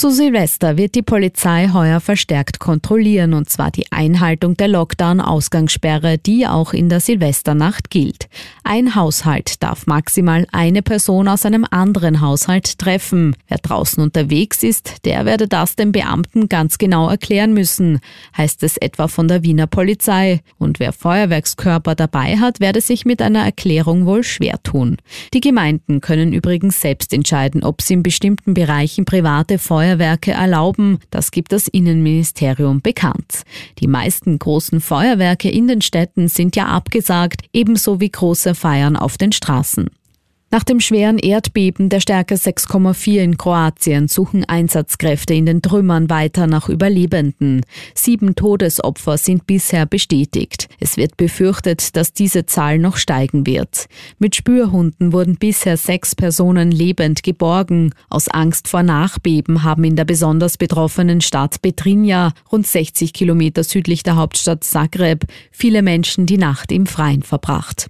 Zu Silvester wird die Polizei heuer verstärkt kontrollieren, und zwar die Einhaltung der Lockdown-Ausgangssperre, die auch in der Silvesternacht gilt. Ein Haushalt darf maximal eine Person aus einem anderen Haushalt treffen. Wer draußen unterwegs ist, der werde das den Beamten ganz genau erklären müssen, heißt es etwa von der Wiener Polizei. Und wer Feuerwerkskörper dabei hat, werde sich mit einer Erklärung wohl schwer tun. Die Gemeinden können übrigens selbst entscheiden, ob sie in bestimmten Bereichen private Feuer Feuerwerke erlauben. Das gibt das Innenministerium bekannt. Die meisten großen Feuerwerke in den Städten sind ja abgesagt, ebenso wie große Feiern auf den Straßen. Nach dem schweren Erdbeben der Stärke 6,4 in Kroatien suchen Einsatzkräfte in den Trümmern weiter nach Überlebenden. Sieben Todesopfer sind bisher bestätigt. Es wird befürchtet, dass diese Zahl noch steigen wird. Mit Spürhunden wurden bisher sechs Personen lebend geborgen. Aus Angst vor Nachbeben haben in der besonders betroffenen Stadt Petrinja, rund 60 Kilometer südlich der Hauptstadt Zagreb, viele Menschen die Nacht im Freien verbracht.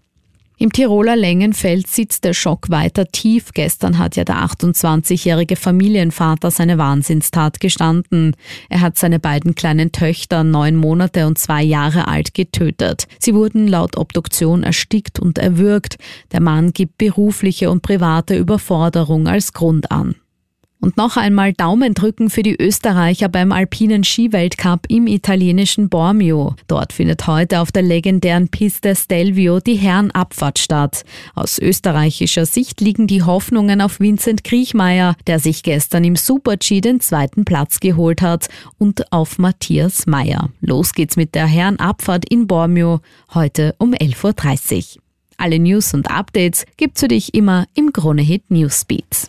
Im Tiroler Längenfeld sitzt der Schock weiter tief. Gestern hat ja der 28-jährige Familienvater seine Wahnsinnstat gestanden. Er hat seine beiden kleinen Töchter, neun Monate und zwei Jahre alt, getötet. Sie wurden laut Obduktion erstickt und erwürgt. Der Mann gibt berufliche und private Überforderung als Grund an. Und noch einmal Daumen drücken für die Österreicher beim alpinen Skiweltcup im italienischen Bormio. Dort findet heute auf der legendären Piste Stelvio die Herrenabfahrt statt. Aus österreichischer Sicht liegen die Hoffnungen auf Vincent Kriechmeier, der sich gestern im Super-G den zweiten Platz geholt hat, und auf Matthias Meyer. Los geht's mit der Herrenabfahrt in Bormio heute um 11.30 Uhr. Alle News und Updates gibt's für dich immer im Kronehit Newsbeat.